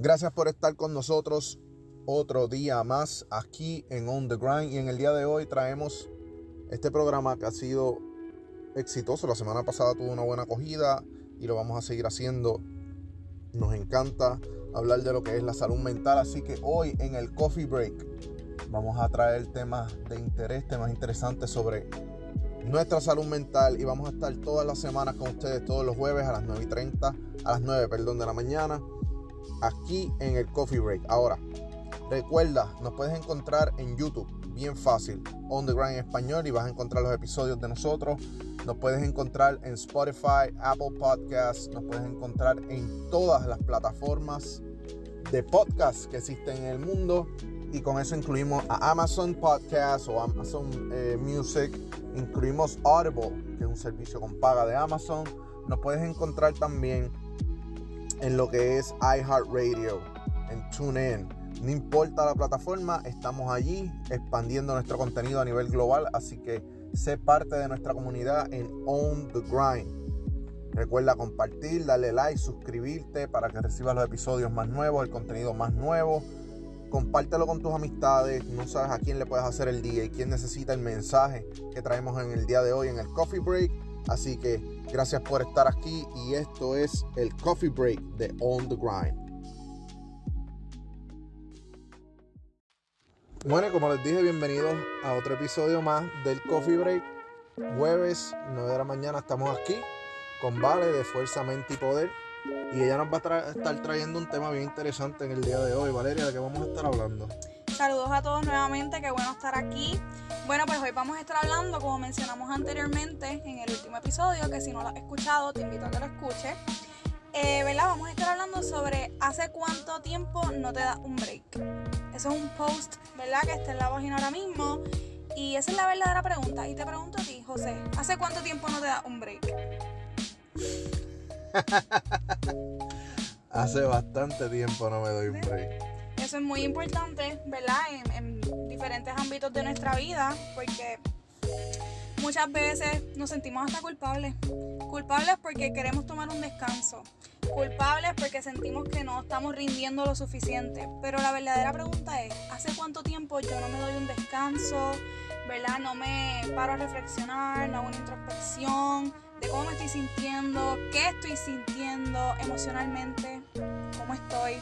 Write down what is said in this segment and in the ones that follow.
Gracias por estar con nosotros otro día más aquí en On The Grind y en el día de hoy traemos este programa que ha sido exitoso. La semana pasada tuvo una buena acogida y lo vamos a seguir haciendo. Nos encanta hablar de lo que es la salud mental, así que hoy en el Coffee Break vamos a traer temas de interés, temas interesantes sobre nuestra salud mental y vamos a estar todas las semanas con ustedes todos los jueves a las 9 y 30, a las 9, perdón, de la mañana, aquí en el Coffee Break. Ahora, recuerda, nos puedes encontrar en YouTube, bien fácil, On The Grind en español y vas a encontrar los episodios de nosotros. Nos puedes encontrar en Spotify, Apple Podcasts, nos puedes encontrar en todas las plataformas de podcast que existen en el mundo y con eso incluimos a Amazon Podcast o Amazon eh, Music, incluimos Audible, que es un servicio con paga de Amazon. Nos puedes encontrar también en lo que es iHeartRadio, en TuneIn. No importa la plataforma, estamos allí expandiendo nuestro contenido a nivel global, así que sé parte de nuestra comunidad en On the Grind. Recuerda compartir, darle like, suscribirte para que recibas los episodios más nuevos, el contenido más nuevo compártelo con tus amistades, no sabes a quién le puedes hacer el día y quién necesita el mensaje que traemos en el día de hoy en el Coffee Break. Así que gracias por estar aquí y esto es el Coffee Break de On the Grind. Bueno, como les dije, bienvenidos a otro episodio más del Coffee Break. Jueves, 9 de la mañana, estamos aquí con Vale de Fuerza, Mente y Poder y ella nos va a estar trayendo un tema bien interesante en el día de hoy. Valeria, ¿de qué vamos a estar hablando? Saludos a todos nuevamente, qué bueno estar aquí. Bueno, pues hoy vamos a estar hablando, como mencionamos anteriormente en el último episodio, que si no lo has escuchado, te invito a que lo escuches. Eh, ¿Verdad? Vamos a estar hablando sobre hace cuánto tiempo no te da un break. Eso es un post, ¿verdad? Que está en la página ahora mismo. Y esa es la verdadera pregunta. Y te pregunto a ti, José, ¿hace cuánto tiempo no te da un break? Hace bastante tiempo no me doy un break. Eso es muy importante, ¿verdad? En, diferentes ámbitos de nuestra vida, porque muchas veces nos sentimos hasta culpables. Culpables porque queremos tomar un descanso. Culpables porque sentimos que no estamos rindiendo lo suficiente. Pero la verdadera pregunta es, ¿hace cuánto tiempo yo no me doy un descanso? ¿Verdad? No me paro a reflexionar, no hago una introspección de cómo me estoy sintiendo, qué estoy sintiendo emocionalmente, cómo estoy.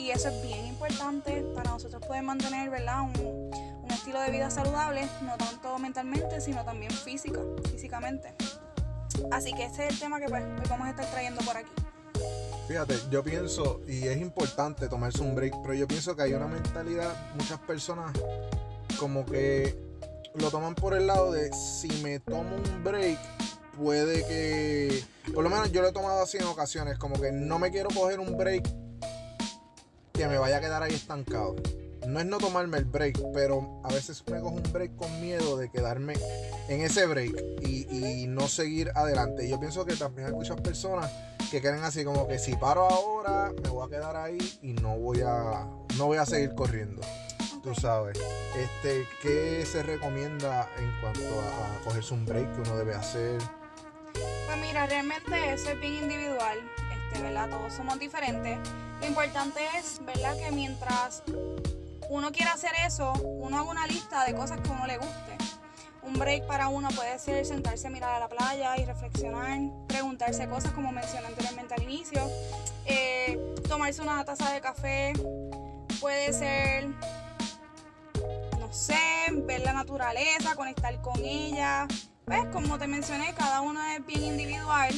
Y eso es bien importante para nosotros poder mantener ¿verdad? Un, estilo de vida saludable, no tanto mentalmente, sino también física, físicamente. Así que ese es el tema que pues, vamos a estar trayendo por aquí. Fíjate, yo pienso, y es importante tomarse un break, pero yo pienso que hay una mentalidad, muchas personas como que lo toman por el lado de si me tomo un break, puede que, por lo menos yo lo he tomado así en ocasiones, como que no me quiero coger un break que me vaya a quedar ahí estancado. No es no tomarme el break, pero a veces me cojo un break con miedo de quedarme en ese break y, no seguir adelante. Yo pienso que también hay muchas personas que quieren así como que si paro ahora me voy a quedar ahí y no voy a no voy a seguir corriendo tú sabes. Este, ¿qué se recomienda en cuanto a, a, cogerse un break que uno debe hacer? Pues mira, realmente eso es bien individual, este, ¿verdad? Todos somos diferentes. Lo importante es, ¿verdad? Que mientras uno quiera hacer eso, uno haga una lista de cosas que uno le guste. Un break para uno puede ser sentarse a mirar a la playa y reflexionar, preguntarse cosas como mencioné anteriormente al inicio, eh, tomarse una taza de café, puede ser, no sé, ver la naturaleza, conectar con ella, pues como te mencioné, cada uno es bien individual.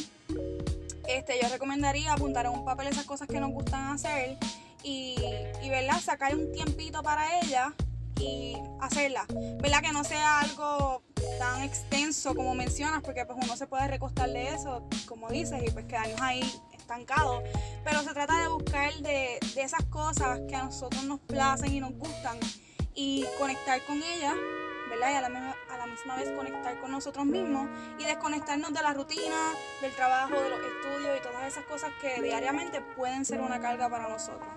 Este, yo recomendaría apuntar en un papel esas cosas que nos gustan hacer y, y ¿verdad? sacar un tiempito para ella y hacerla. ¿Verdad? Que no sea algo tan extenso como mencionas, porque pues uno se puede recostar de eso, como dices, y pues quedarnos ahí estancados. Pero se trata de buscar de, de esas cosas que a nosotros nos placen y nos gustan y conectar con ellas y a la, misma, vez conectar con nosotros mismos y desconectarnos de la rutina, del trabajo, de los estudios y todas esas cosas que diariamente pueden ser una carga para nosotros.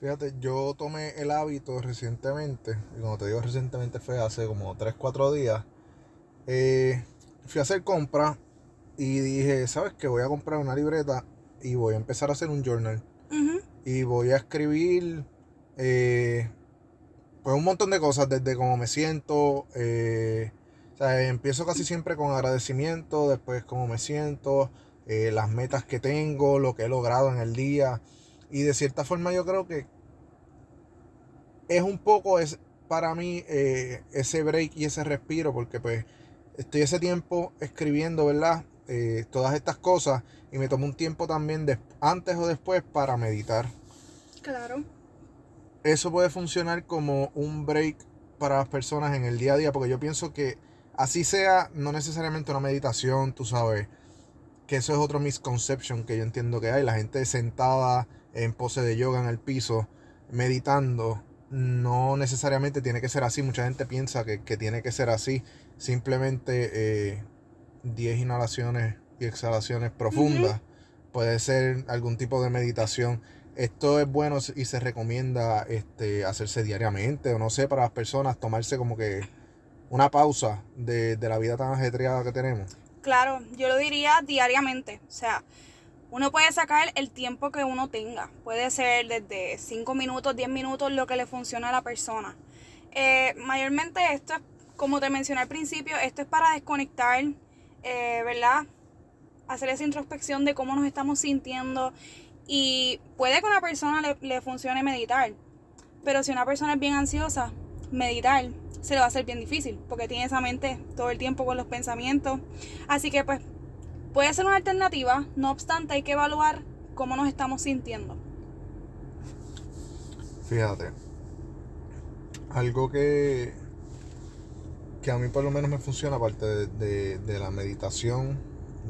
Fíjate, yo tomé el hábito recientemente, y como te digo recientemente fue hace como 3, 4 días, eh, fui a hacer compras y dije, ¿sabes qué? Voy a comprar una libreta y voy a empezar a hacer un journal. y voy a escribir eh, pues un montón de cosas, desde cómo me siento. Eh, o sea, empiezo casi siempre con agradecimiento, después cómo me siento, eh, las metas que tengo, lo que he logrado en el día. Y de cierta forma yo creo que es un poco es para mí ese break y ese respiro, porque pues estoy ese tiempo escribiendo, ¿verdad? todas estas cosas y me tomo un tiempo también antes o después para meditar. Claro eso puede funcionar como un break para las personas en el día a día, porque yo pienso que así sea, no necesariamente una meditación, tú sabes, que eso es otro misconception que yo entiendo que hay, la gente sentada en pose de yoga en el piso, meditando, no necesariamente tiene que ser así, mucha gente piensa que, tiene que ser así, simplemente 10 eh, inhalaciones y exhalaciones profundas, puede ser algún tipo de meditación esto es bueno y se recomienda este, hacerse diariamente, o no sé, para las personas tomarse como que una pausa de, la vida tan ajetreada que tenemos. Claro, yo lo diría diariamente. O sea, uno puede sacar el tiempo que uno tenga. Puede ser desde 5 minutos, 10 minutos, lo que le funciona a la persona. Eh, mayormente esto es, como te mencioné al principio, esto es para desconectar, eh, ¿verdad? Hacer esa introspección de cómo nos estamos sintiendo y puede que a una persona le, funcione meditar, pero si una persona es bien ansiosa, meditar se le va a hacer bien difícil, porque tiene esa mente todo el tiempo con los pensamientos. Así que pues puede ser una alternativa, no obstante hay que evaluar cómo nos estamos sintiendo. Fíjate, algo que, que a mí por lo menos me funciona, aparte de, la meditación,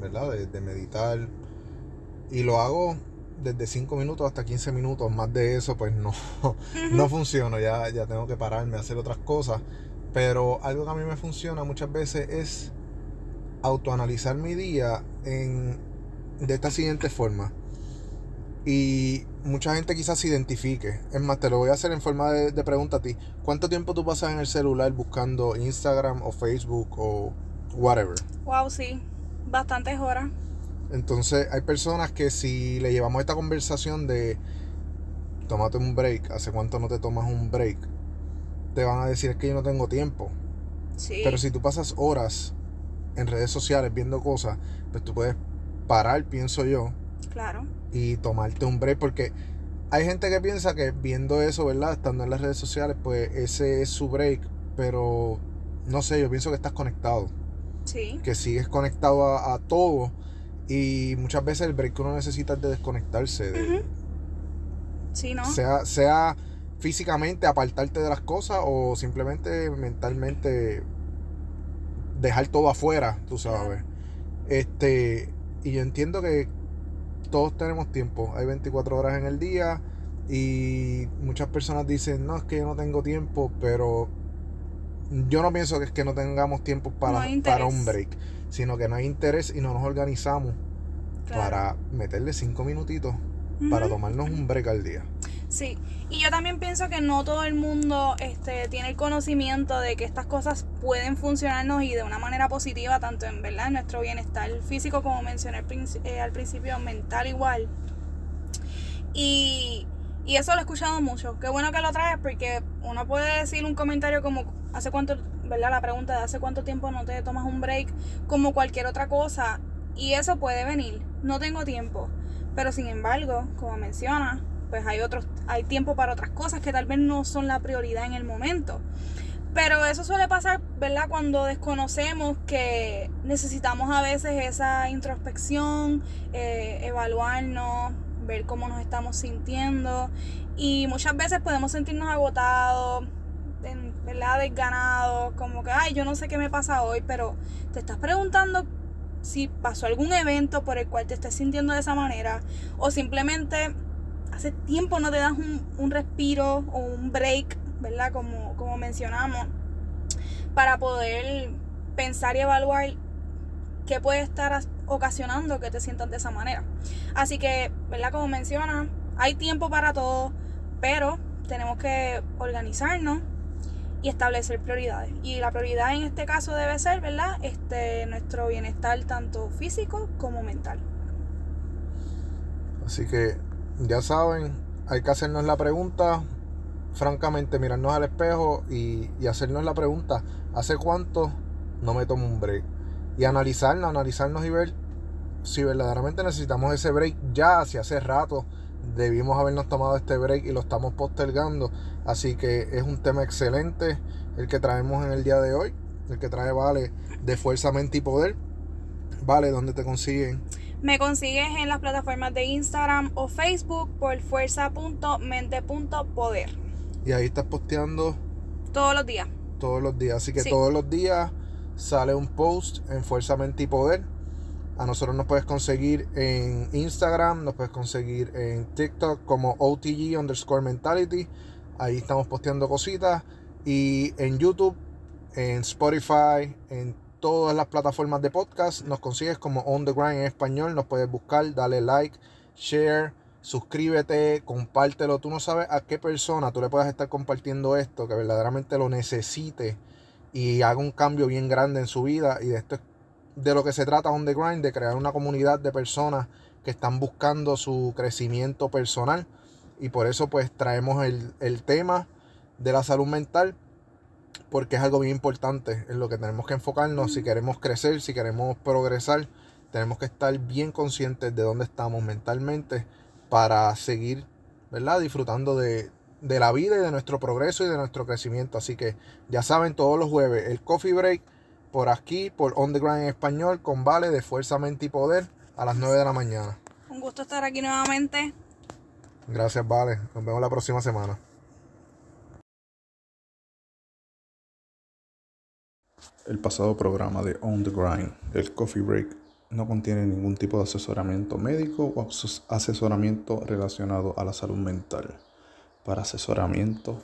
¿verdad? De, de meditar, y lo hago desde 5 minutos hasta 15 minutos, más de eso pues no, no funciona, ya, ya tengo que pararme a hacer otras cosas. Pero algo que a mí me funciona muchas veces es autoanalizar mi día en, de esta siguiente forma. Y mucha gente quizás se identifique. Es más, te lo voy a hacer en forma de, de pregunta a ti. ¿Cuánto tiempo tú pasas en el celular buscando Instagram o Facebook o whatever? Wow, sí. Bastantes horas. Entonces hay personas que si le llevamos esta conversación de tómate un break, ¿hace cuánto no te tomas un break? Te van a decir que yo no tengo tiempo. Sí. Pero si tú pasas horas en redes sociales viendo cosas, pues tú puedes parar, pienso yo. Claro. Y tomarte un break porque hay gente que piensa que viendo eso, ¿verdad? Estando en las redes sociales, pues ese es su break. Pero no sé, yo pienso que estás conectado. Sí. Que sigues conectado a, a todo y muchas veces el break que uno necesita es de desconectarse. De, Sí, ¿no? Sea, sea físicamente apartarte de las cosas o simplemente mentalmente dejar todo afuera, tú sabes. Este, y yo entiendo que todos tenemos tiempo. Hay 24 horas en el día y muchas personas dicen, no, es que yo no tengo tiempo, pero yo no pienso que es que no tengamos tiempo para, para un break sino que no hay interés y no nos organizamos para meterle cinco minutitos para tomarnos un break al día. Sí, y yo también pienso que no todo el mundo este, tiene el conocimiento de que estas cosas pueden funcionarnos y de una manera positiva, tanto en verdad en nuestro bienestar físico, como mencioné al, eh, al principio, mental igual. Y, y eso lo he escuchado mucho. Qué bueno que lo traes porque uno puede decir un comentario como, ¿hace cuánto ¿verdad? La pregunta de hace cuánto tiempo no te tomas un break, como cualquier otra cosa. Y eso puede venir. No tengo tiempo. Pero sin embargo, como menciona, pues hay otros, hay tiempo para otras cosas que tal vez no son la prioridad en el momento. Pero eso suele pasar, ¿verdad? Cuando desconocemos que necesitamos a veces esa introspección, eh, evaluarnos, ver cómo nos estamos sintiendo. Y muchas veces podemos sentirnos agotados, ¿verdad? Desganado, como que, ay, yo no sé qué me pasa hoy, pero te estás preguntando si pasó algún evento por el cual te estés sintiendo de esa manera, o simplemente hace tiempo no te das un, respiro o un break, ¿verdad? Como, como mencionamos, para poder pensar y evaluar qué puede estar ocasionando que te sientas de esa manera. Así que, ¿verdad? Como menciona, hay tiempo para todo, pero tenemos que organizarnos y establecer prioridades. Y la prioridad en este caso debe ser, ¿verdad? Este, nuestro bienestar tanto físico como mental. Así que ya saben, hay que hacernos la pregunta, francamente, mirarnos al espejo y, y hacernos la pregunta, ¿hace cuánto no me tomo un break? Y analizarnos, analizarnos y ver si verdaderamente necesitamos ese break ya, si hace rato debimos habernos tomado este break y lo estamos postergando. Así que es un tema excelente el que traemos en el día de hoy, el que trae Vale de Fuerza, Mente y Poder. Vale, ¿dónde te consiguen? Me consigues en las plataformas de Instagram o Facebook por fuerza.mente.poder. Y ahí estás posteando todos los días. Todos los días. Así que todos los días sale un post en Fuerza, Mente y Poder. A nosotros nos puedes conseguir en Instagram, nos puedes conseguir en TikTok como OTG underscore mentality. Ahí estamos posteando cositas. Y en YouTube, en Spotify, en todas las plataformas de podcast, nos consigues como On The Grind en español. Nos puedes buscar, dale like, share, suscríbete, compártelo. Tú no sabes a qué persona tú le puedas estar compartiendo esto que verdaderamente lo necesite y haga un cambio bien grande en su vida. Y de esto es de lo que se trata On The Grind, de crear una comunidad de personas que están buscando su crecimiento personal. Y por eso pues traemos el, el tema de la salud mental, porque es algo bien importante en lo que tenemos que enfocarnos. Si queremos crecer, si queremos progresar, tenemos que estar bien conscientes de dónde estamos mentalmente para seguir, ¿verdad? Disfrutando de, de la vida y de nuestro progreso y de nuestro crecimiento. Así que ya saben, todos los jueves el coffee break por aquí, por On The Ground en español, con Vale de Fuerza, Mente y Poder a las 9 de la mañana. Un gusto estar aquí nuevamente. Gracias, Vale. Nos vemos la próxima semana. El pasado programa de On The Grind, el Coffee Break, no contiene ningún tipo de asesoramiento médico o asesoramiento relacionado a la salud mental. Para asesoramiento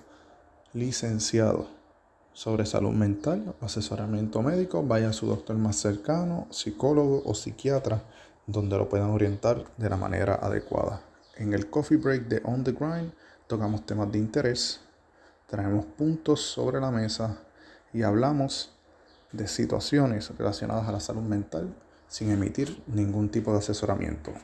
licenciado sobre salud mental asesoramiento médico, vaya a su doctor más cercano, psicólogo o psiquiatra, donde lo puedan orientar de la manera adecuada. En el Coffee Break de On The Grind tocamos temas de interés, traemos puntos sobre la mesa y hablamos de situaciones relacionadas a la salud mental sin emitir ningún tipo de asesoramiento.